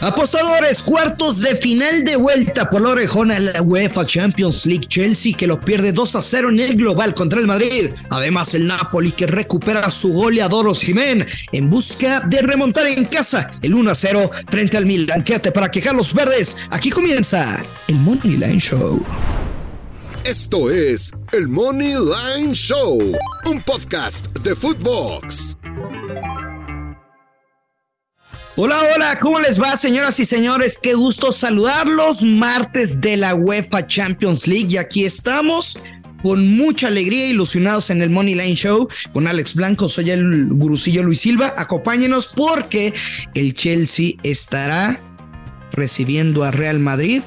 Apostadores, cuartos de final de vuelta por la orejona en la UEFA Champions League. Chelsea que lo pierde 2 a 0 en el global contra el Madrid. Además, el Napoli que recupera su goleador Osimen en busca de remontar en casa el 1 a 0 frente al Milan. Para quejar los verdes. Aquí comienza el Money Line Show. Esto es el Money Line Show, un podcast de Footbox. Hola, hola, ¿cómo les va, señoras y señores? Qué gusto saludarlos. Martes de la UEFA Champions League y aquí estamos con mucha alegría, ilusionados en el Money Line Show con Alex Blanco. Soy el gurucillo Luis Silva. Acompáñenos porque el Chelsea estará recibiendo a Real Madrid.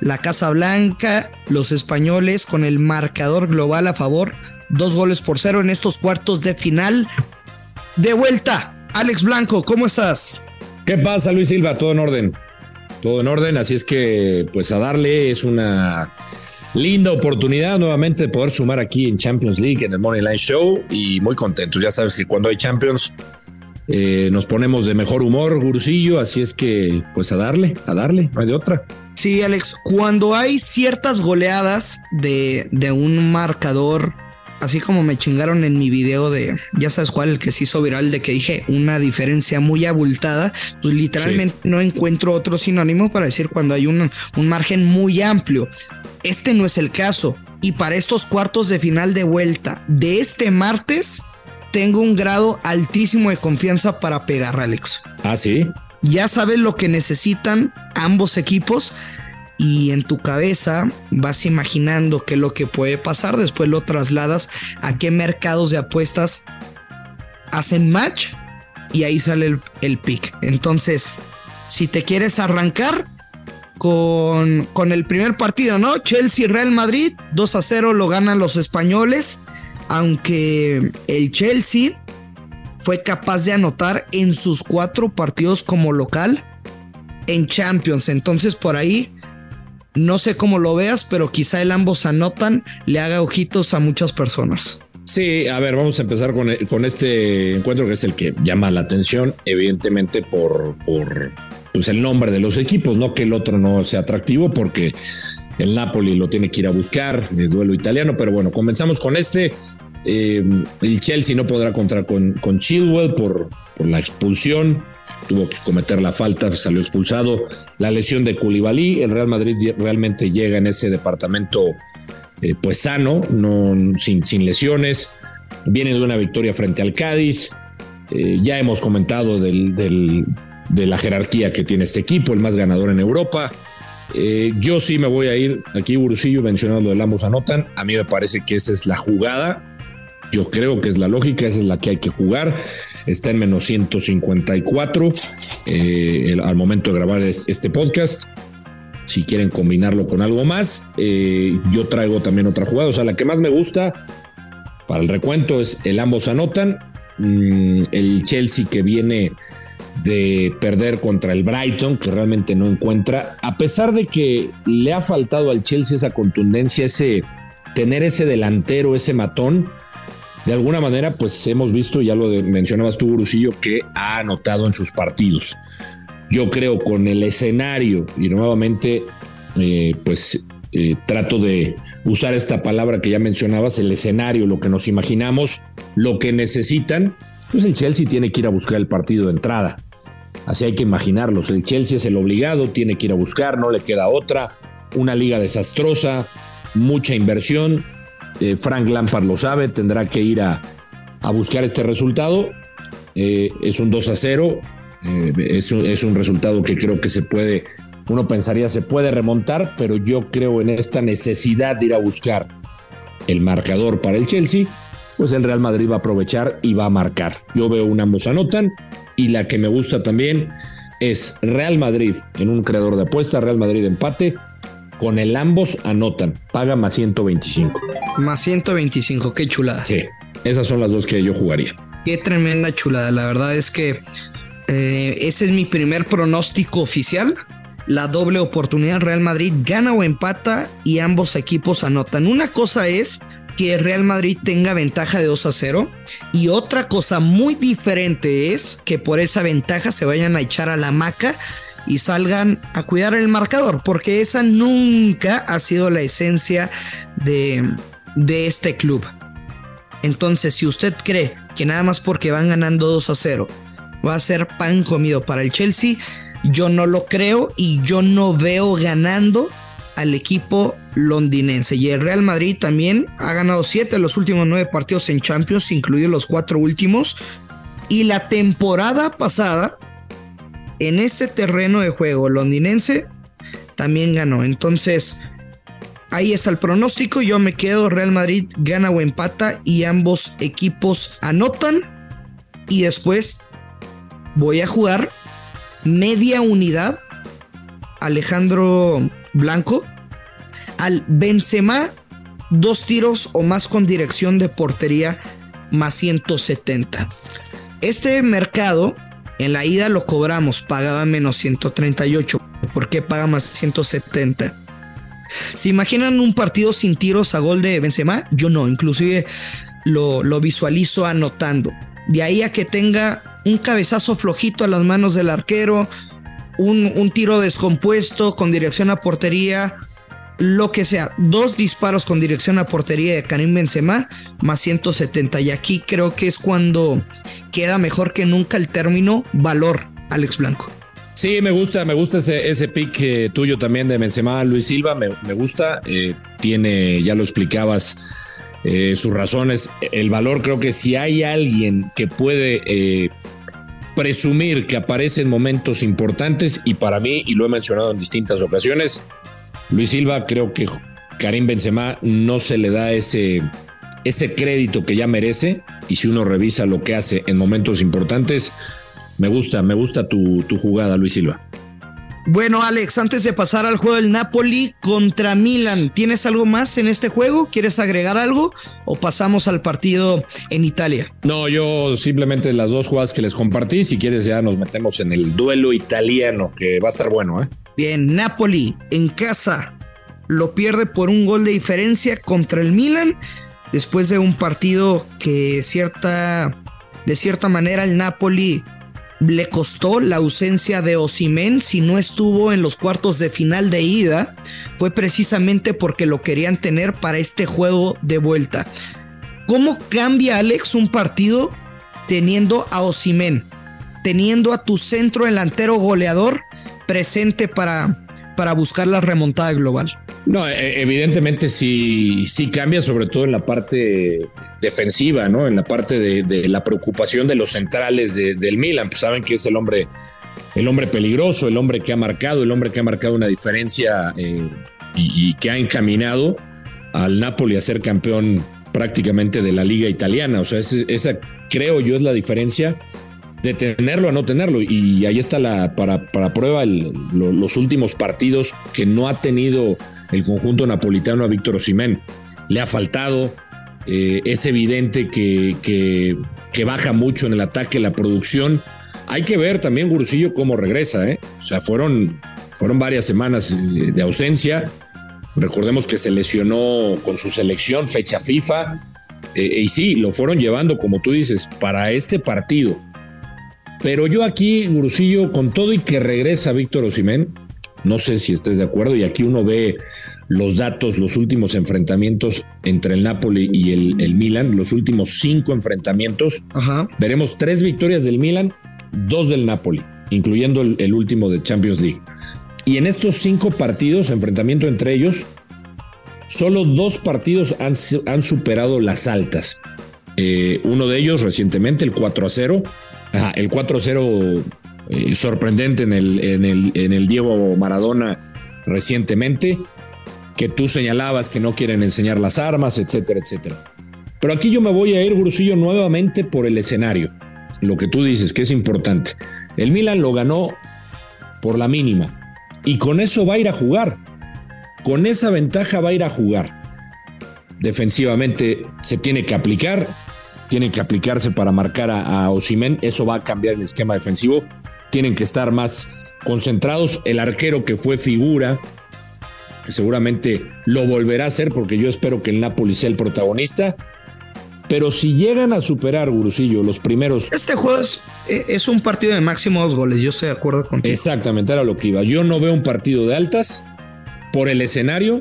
La Casa Blanca, los españoles con el marcador global a favor, dos goles por cero en estos cuartos de final. De vuelta, Alex Blanco, ¿cómo estás? ¿Qué pasa, Luis Silva? Todo en orden. Todo en orden, así es que pues a darle es una linda oportunidad nuevamente de poder sumar aquí en Champions League, en el Money Line Show y muy contentos. Ya sabes que cuando hay Champions eh, nos ponemos de mejor humor, Gurusillo, así es que pues a darle, a darle, no hay de otra. Sí, Alex, cuando hay ciertas goleadas de, de un marcador así como me chingaron en mi video de, ya sabes cuál, el que se hizo viral de que dije una diferencia muy abultada, pues literalmente no encuentro otro sinónimo para decir cuando hay un, un margen muy amplio. Este no es el caso. Y para estos cuartos de final de vuelta de este martes, tengo un grado altísimo de confianza para pegar, Alex. Ah, sí. Ya sabes lo que necesitan ambos equipos y en tu cabeza vas imaginando qué es lo que puede pasar, después lo trasladas a qué mercados de apuestas hacen match y ahí sale el, el pick. Entonces, si te quieres arrancar con, con el primer partido, ¿no? Chelsea-Real Madrid, 2 a 0 lo ganan los españoles, aunque el Chelsea fue capaz de anotar en sus cuatro partidos como local en Champions. Entonces por ahí no sé cómo lo veas, pero quizá el ambos anotan le haga ojitos a muchas personas. Sí, a ver, vamos a empezar con, con este encuentro que es el que llama la atención, evidentemente por, por pues el nombre de los equipos, no que el otro no sea atractivo, porque el Napoli lo tiene que ir a buscar, el duelo italiano, pero bueno, comenzamos con este. Eh, el Chelsea no podrá contar con, con Chilwell por, por la expulsión tuvo que cometer la falta, salió expulsado. La lesión de Koulibaly, el Real Madrid realmente llega en ese departamento eh, pues sano, no, sin, sin lesiones. Viene de una victoria frente al Cádiz. Eh, ya hemos comentado del, de la jerarquía que tiene este equipo, el más ganador en Europa. Eh, yo sí me voy a ir aquí, Burusillo, mencionando lo del ambos anotan. A mí me parece que esa es la jugada. Yo creo que es la lógica, esa es la que hay que jugar está en menos 154 eh, al momento de grabar este podcast. Si quieren combinarlo con algo más, eh, yo traigo también otra jugada. O sea, la que más me gusta para el recuento es el ambos anotan. Mm, el Chelsea que viene de perder contra el Brighton, que realmente no encuentra, a pesar de que le ha faltado al Chelsea esa contundencia, ese tener ese delantero, ese matón, de alguna manera, pues hemos visto, ya lo mencionabas tú, Brusillo, que ha anotado en sus partidos. Yo creo con el escenario, y nuevamente, eh, pues eh, trato de usar esta palabra que ya mencionabas, el escenario, lo que nos imaginamos, lo que necesitan, pues el Chelsea tiene que ir a buscar el partido de entrada. Así hay que imaginarlos. El Chelsea es el obligado, tiene que ir a buscar, no le queda otra. Una liga desastrosa, mucha inversión eh, Frank Lampard lo sabe, tendrá que ir a, buscar este resultado. Eh, es un 2 a 0, eh, es, es, un resultado que creo que se puede, uno pensaría se puede remontar, pero yo creo en esta necesidad de ir a buscar el marcador para el Chelsea, pues el Real Madrid va a aprovechar y va a marcar. Yo veo un ambos anotan y la que me gusta también es Real Madrid en un creador de apuesta, Real Madrid empate con el ambos anotan, paga más 125. Más 125, qué chulada. Sí, esas son las dos que yo jugaría. Qué tremenda chulada. La verdad es que eh, ese es mi primer pronóstico oficial. La doble oportunidad Real Madrid gana o empata y ambos equipos anotan. Una cosa es que Real Madrid tenga ventaja de 2 a 0 y otra cosa muy diferente es que por esa ventaja se vayan a echar a la maca y salgan a cuidar el marcador, porque esa nunca ha sido la esencia de, de este club. Entonces, si usted cree que nada más porque van ganando 2 a 0 va a ser pan comido para el Chelsea, yo no lo creo y yo no veo ganando al equipo londinense. Y el Real Madrid también ha ganado 7 de los últimos 9 partidos en Champions, incluidos los 4 últimos. Y la temporada pasada, en ese terreno de juego londinense, también ganó. Entonces, ahí está el pronóstico. Yo me quedo, Real Madrid gana o empata y ambos equipos anotan. Y después voy a jugar media unidad. Alejandro Blanco. Al Benzema, dos tiros o más con dirección de portería más 170. Este mercado en la ida lo cobramos, pagaba menos 138. ¿Por qué paga más 170? ¿Se imaginan un partido sin tiros a gol de Benzema? Yo no, inclusive lo, lo visualizo anotando. De ahí a que tenga un cabezazo flojito a las manos del arquero, un, un, tiro descompuesto con dirección a portería, lo que sea. Dos disparos con dirección a portería de Karim Benzema más 170. Y aquí creo que es cuando queda mejor que nunca el término valor, Alex Blanco. Sí, me gusta, me gusta ese, ese pick eh, tuyo también de Benzema, Luis Silva, me, me gusta. Eh, tiene, ya lo explicabas, eh, sus razones. El valor, creo que si hay alguien que puede presumir que aparece en momentos importantes, y para mí, y lo he mencionado en distintas ocasiones, Luis Silva, creo que Karim Benzema no se le da ese, ese crédito que ya merece, y si uno revisa lo que hace en momentos importantes, me gusta, me gusta tu, tu jugada, Luis Silva. Bueno, Alex, antes de pasar al juego del Napoli contra Milan, ¿tienes algo más en este juego? ¿Quieres agregar algo o pasamos al partido en Italia? No, yo simplemente las dos jugadas que les compartí, si quieres ya nos metemos en el duelo italiano, que va a estar bueno, ¿eh? Bien, Napoli en casa lo pierde por un gol de diferencia contra el Milan después de un partido que cierta de cierta manera el Napoli le costó la ausencia de Osimen si no estuvo en los cuartos de final de ida fue precisamente porque lo querían tener para este juego de vuelta. ¿Cómo cambia Alex un partido teniendo a Osimen, teniendo a tu centro delantero goleador presente para para buscar la remontada global? No, evidentemente sí, sí cambia, sobre todo en la parte defensiva, ¿no? En la parte de, la preocupación de los centrales de, del Milan. Pues saben que es el hombre, el hombre peligroso, el hombre que ha marcado, el hombre que ha marcado una diferencia eh, y, que ha encaminado al Napoli a ser campeón prácticamente de la liga italiana. O sea, esa, esa creo yo es la diferencia de tenerlo a no tenerlo. Y ahí está la para, para prueba los últimos partidos que no ha tenido el conjunto napolitano a Víctor Osimén. Le ha faltado, eh, es evidente que, que, baja mucho en el ataque, la producción. Hay que ver también, Gurusillo, cómo regresa. ¿eh? O sea, fueron, fueron varias semanas eh, de ausencia. Recordemos que se lesionó con su selección, fecha FIFA. Y sí, lo fueron llevando, como tú dices, para este partido. Pero yo aquí, Gurusillo, con todo y que regresa Víctor Osimén, no sé si estés de acuerdo, y aquí uno ve los datos, los últimos enfrentamientos entre el Napoli y el, el Milan, los últimos cinco enfrentamientos. Ajá. Veremos tres victorias del Milan, dos del Napoli, incluyendo el, el último de Champions League. Y en estos cinco partidos, enfrentamiento entre ellos, solo dos partidos han, han superado las altas. Eh, uno de ellos recientemente, el 4 a 0. El 4-0 eh, sorprendente en el Diego Maradona recientemente, que tú señalabas que no quieren enseñar las armas, etcétera, etcétera. Pero aquí yo me voy a ir, Grusillo, nuevamente por el escenario. Lo que tú dices, que es importante. El Milan lo ganó por la mínima. Y con eso va a ir a jugar. Con esa ventaja va a ir a jugar. Defensivamente se tiene que aplicar tienen que aplicarse para marcar a, a Osimen. Eso va a cambiar el esquema defensivo. Tienen que estar más concentrados. El arquero que fue figura, seguramente lo volverá a hacer porque yo espero que el Napoli sea el protagonista. Pero si llegan a superar, Gurusillo, los primeros. Este juego es, es, un partido de máximo dos goles. Yo estoy de acuerdo contigo. Exactamente, era lo que iba. Yo no veo un partido de altas por el escenario.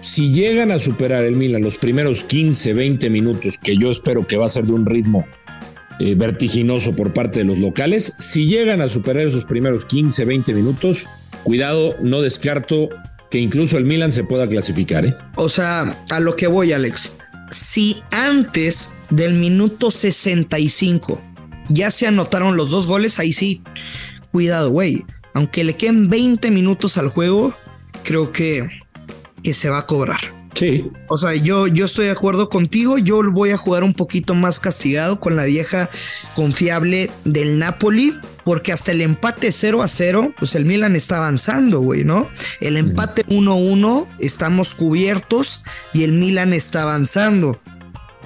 Si llegan a superar el Milan los primeros 15, 20 minutos, que yo espero que va a ser de un ritmo eh, vertiginoso por parte de los locales, si llegan a superar esos primeros 15, 20 minutos, cuidado, no descarto que incluso el Milan se pueda clasificar. ¿eh? O sea, a lo que voy, Alex si antes del minuto 65 ya se anotaron los dos goles, ahí sí, cuidado, güey. Aunque le queden 20 minutos al juego, creo que, que se va a cobrar. Sí. O sea, yo, yo estoy de acuerdo contigo. Yo voy a jugar un poquito más castigado con la vieja confiable del Napoli, porque hasta el empate 0 a 0, pues el Milan está avanzando, güey, ¿no? El empate 1-1, estamos cubiertos y el Milan está avanzando.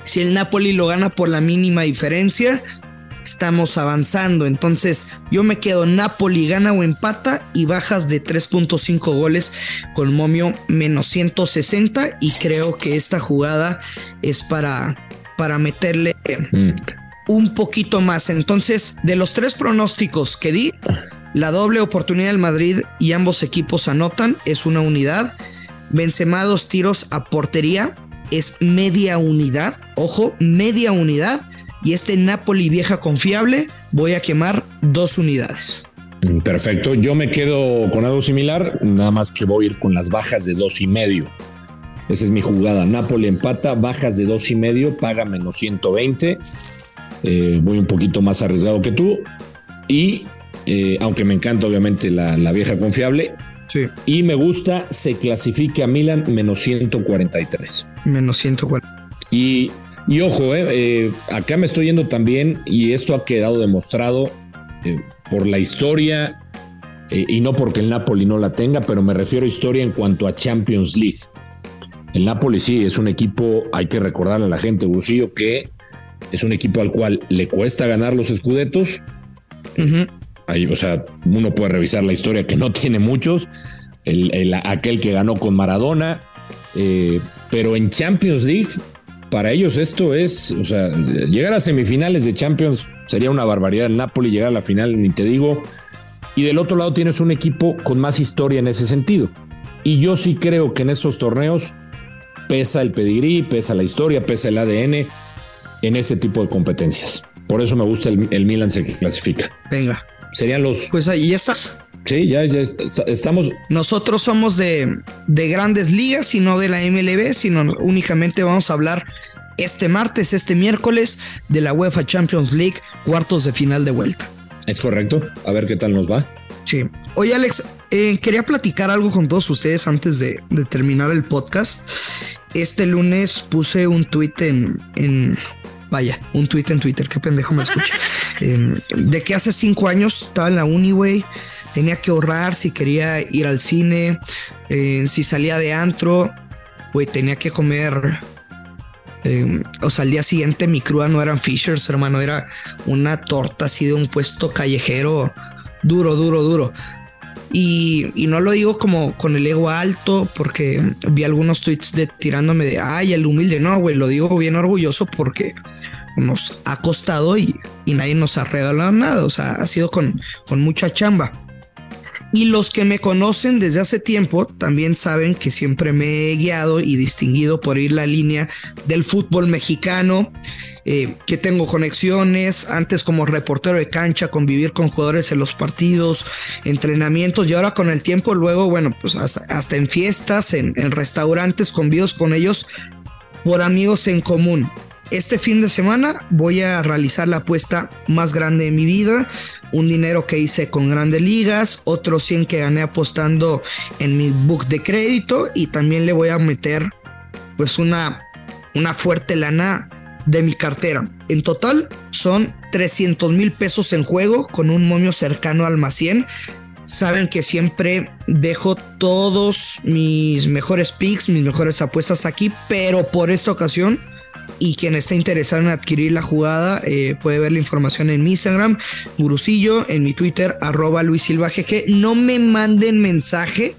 Si el Napoli lo gana por la mínima diferencia, estamos avanzando. Entonces yo me quedo Napoli gana o empata y bajas de 3.5 goles con momio menos 160 y creo que esta jugada es para, para meterle mm. un poquito más. Entonces de los tres pronósticos que di, la doble oportunidad del Madrid y ambos equipos anotan es una unidad. Benzema dos tiros a portería es media unidad. Ojo, media unidad y este Napoli vieja confiable voy a quemar dos unidades. Perfecto, yo me quedo con algo similar, nada más que voy a ir con las bajas de dos y medio. Esa es mi jugada. Napoli empata, bajas de dos y medio, paga menos 120. Eh, voy un poquito más arriesgado que tú. Y eh, aunque me encanta obviamente la, la vieja confiable, Sí. Y me gusta, se clasifica a Milan menos 143. Menos 140. Y y ojo, eh, eh, acá me estoy yendo también, y esto ha quedado demostrado eh, por la historia, y no porque el Napoli no la tenga, pero me refiero a historia en cuanto a Champions League. El Napoli sí, es un equipo, hay que recordarle a la gente, Bucillo, que es un equipo al cual le cuesta ganar los escudetos. Ahí, o sea, uno puede revisar la historia que no tiene muchos. El, aquel que ganó con Maradona. pero en Champions League para ellos esto es, o sea, llegar a semifinales de Champions sería una barbaridad. El Napoli llegar a la final, ni te digo. Y del otro lado tienes un equipo con más historia en ese sentido. Y yo sí creo que en estos torneos pesa el pedigrí, pesa la historia, pesa el ADN en este tipo de competencias. Por eso me gusta el, Milan se clasifica. Venga. Serían los. Pues ahí estás. Sí, ya, ya estamos. Nosotros somos de, de grandes ligas y no de la MLB, sino únicamente vamos a hablar este martes, este miércoles, de la UEFA Champions League, cuartos de final de vuelta. Es correcto. A ver qué tal nos va. Sí. Oye, Alex, eh, quería platicar algo con todos ustedes antes de, terminar el podcast. Este lunes puse un tweet en, en vaya, un tweet en Twitter, qué pendejo me escucha. Em, de que hace cinco años estaba en la uni, güey tenía que ahorrar si quería ir al cine, eh, si salía de antro, güey, tenía que comer. Eh, o sea, al día siguiente mi cruda no eran Fishers, hermano, era una torta así de un puesto callejero duro, duro, duro. Y, no lo digo como con el ego alto, porque vi algunos tweets tirándome de ay, el humilde. No, güey, lo digo bien orgulloso porque nos ha costado y, y nadie nos ha regalado nada. O sea, ha sido con, con mucha chamba. Y los que me conocen desde hace tiempo también saben que siempre me he guiado y distinguido por ir la línea del fútbol mexicano, eh, que tengo conexiones, antes como reportero de cancha, convivir con jugadores en los partidos, entrenamientos y ahora con el tiempo, luego, bueno, pues hasta, en fiestas, en, en restaurantes, convidos con ellos por amigos en común. Este fin de semana voy a realizar la apuesta más grande de mi vida un dinero que hice con grandes ligas, otros 100 que gané apostando en mi book de crédito y también le voy a meter pues una, una fuerte lana de mi cartera. En total son 300 mil pesos en juego con un momio cercano al más 100. Saben que siempre dejo todos mis mejores picks, mis mejores apuestas aquí, pero por esta ocasión y quien esté interesado en adquirir la jugada eh, puede ver la información en mi Instagram, Gurusillo, en mi Twitter, arroba Luis Silva No me manden mensaje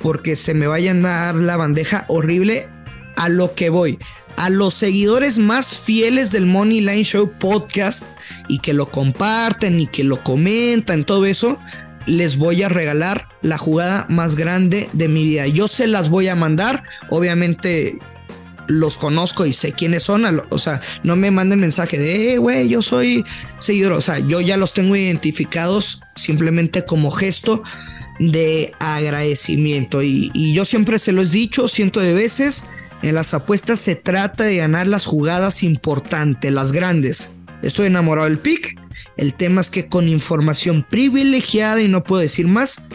porque se me vayan a dar la bandeja horrible a lo que voy. a los seguidores más fieles del Money Line Show podcast y que lo comparten y que lo comentan, todo eso, les voy a regalar la jugada más grande de mi vida. Yo se las voy a mandar, obviamente los conozco y sé quiénes son, o sea, no me manden mensaje de, eh, güey, yo soy seguidor, o sea, yo ya los tengo identificados simplemente como gesto de agradecimiento y, y yo siempre se lo he dicho cientos de veces, en las apuestas se trata de ganar las jugadas importantes, las grandes. Estoy enamorado del pick. El tema es que con información privilegiada y no puedo decir más,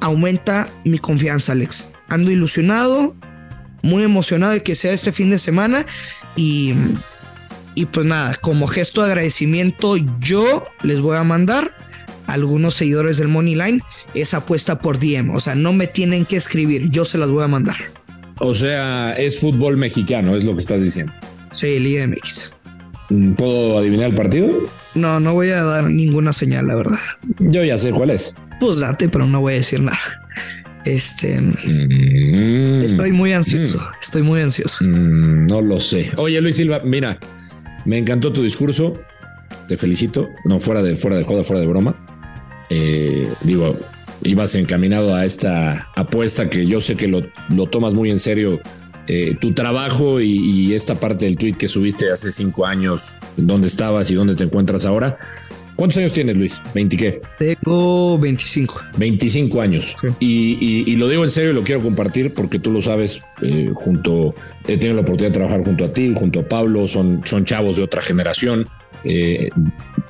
aumenta mi confianza, Alex. Ando ilusionado, muy emocionado de que sea este fin de semana y, y pues nada, como gesto de agradecimiento yo les voy a mandar a algunos seguidores del Money Line esa apuesta por DM, o sea, no me tienen que escribir, yo se las voy a mandar. O sea, es fútbol mexicano, es lo que estás diciendo. Sí, Liga MX. ¿Puedo adivinar el partido? No, no voy a dar ninguna señal, la verdad. Yo ya sé cuál es. Pues date, pero no voy a decir nada. Este. Mm. estoy muy ansioso. Mm. Estoy muy ansioso. Mm, no lo sé. Oye, Luis Silva, mira, me encantó tu discurso. Te felicito. No, fuera de, fuera de joda, fuera de broma. Eh, digo, ibas encaminado a esta apuesta que yo sé que lo, lo tomas muy en serio. Eh, tu trabajo y, y, esta parte del tweet que subiste hace cinco años, dónde estabas y dónde te encuentras ahora ¿Cuántos años tienes, Luis? ¿20 qué? Tengo 25. 25 años. Y, lo digo en serio y lo quiero compartir porque tú lo sabes, eh, junto, he tenido la oportunidad de trabajar junto a ti, junto a Pablo, son, son chavos de otra generación, eh,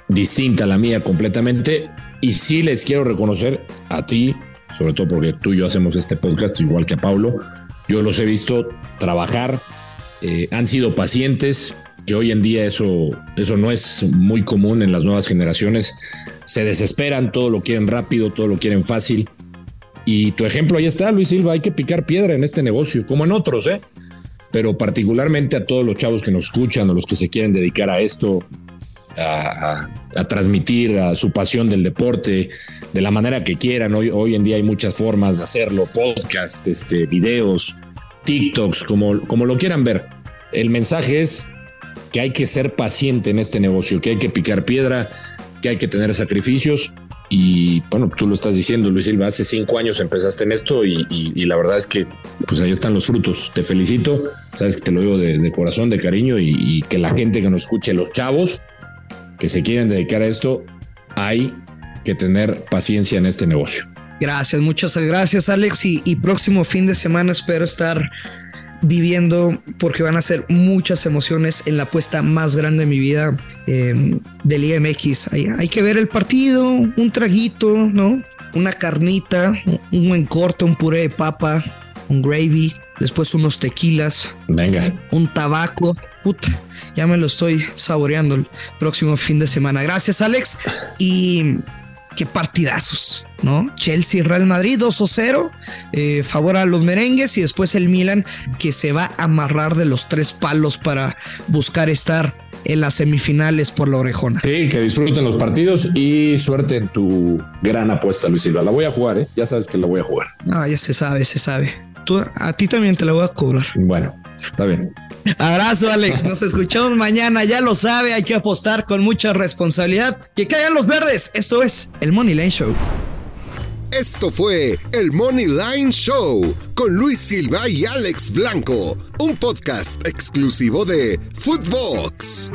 distinta a la mía completamente. Y sí les quiero reconocer a ti, sobre todo porque tú y yo hacemos este podcast igual que a Pablo. Yo los he visto trabajar, eh, han sido pacientes, que hoy en día eso, eso no es muy común en las nuevas generaciones. Se desesperan, todo lo quieren rápido, todo lo quieren fácil. Y tu ejemplo ahí está, Luis Silva, hay que picar piedra en este negocio, como en otros, ¿eh? Pero particularmente a todos los chavos que nos escuchan o los que se quieren dedicar a esto, a, transmitir a su pasión del deporte de la manera que quieran. Hoy, hoy en día hay muchas formas de hacerlo, podcast, este, videos, TikToks, como, como lo quieran ver. El mensaje es que hay que ser paciente en este negocio, que hay que picar piedra, que hay que tener sacrificios. Y bueno, tú lo estás diciendo, Luis Silva, hace cinco años empezaste en esto y, la verdad es que pues ahí están los frutos. Te felicito, sabes que te lo digo de, corazón, de cariño y, y, que la gente que nos escuche, los chavos que se quieren dedicar a esto, hay que tener paciencia en este negocio. Gracias, muchas gracias Alex y próximo fin de semana espero estar viviendo porque van a ser muchas emociones en la apuesta más grande de mi vida eh, del IMX. Hay, hay, que ver el partido, un traguito, ¿no? Una carnita, un buen corte, un puré de papa, un gravy, después unos tequilas. Venga. Un tabaco. Puta, ya me lo estoy saboreando el próximo fin de semana. Gracias, Alex. Y qué partidazos, ¿no? Chelsea, Real Madrid 2 0, eh, favor a los merengues y después el Milan que se va a amarrar de los tres palos para buscar estar en las semifinales por la orejona. Sí, que disfruten los partidos y suerte en tu gran apuesta, Luis Silva. La voy a jugar, ¿eh? Ya sabes que la voy a jugar. Ah, ya se sabe, se sabe. Tú, a ti también te la voy a cobrar. Bueno, está bien. Abrazo, Alex. Nos escuchamos mañana. Ya lo sabe, hay que apostar con mucha responsabilidad. Que caigan los verdes. Esto es el Money Line Show. Esto fue el Money Line Show con Luis Silva y Alex Blanco, un podcast exclusivo de Footbox.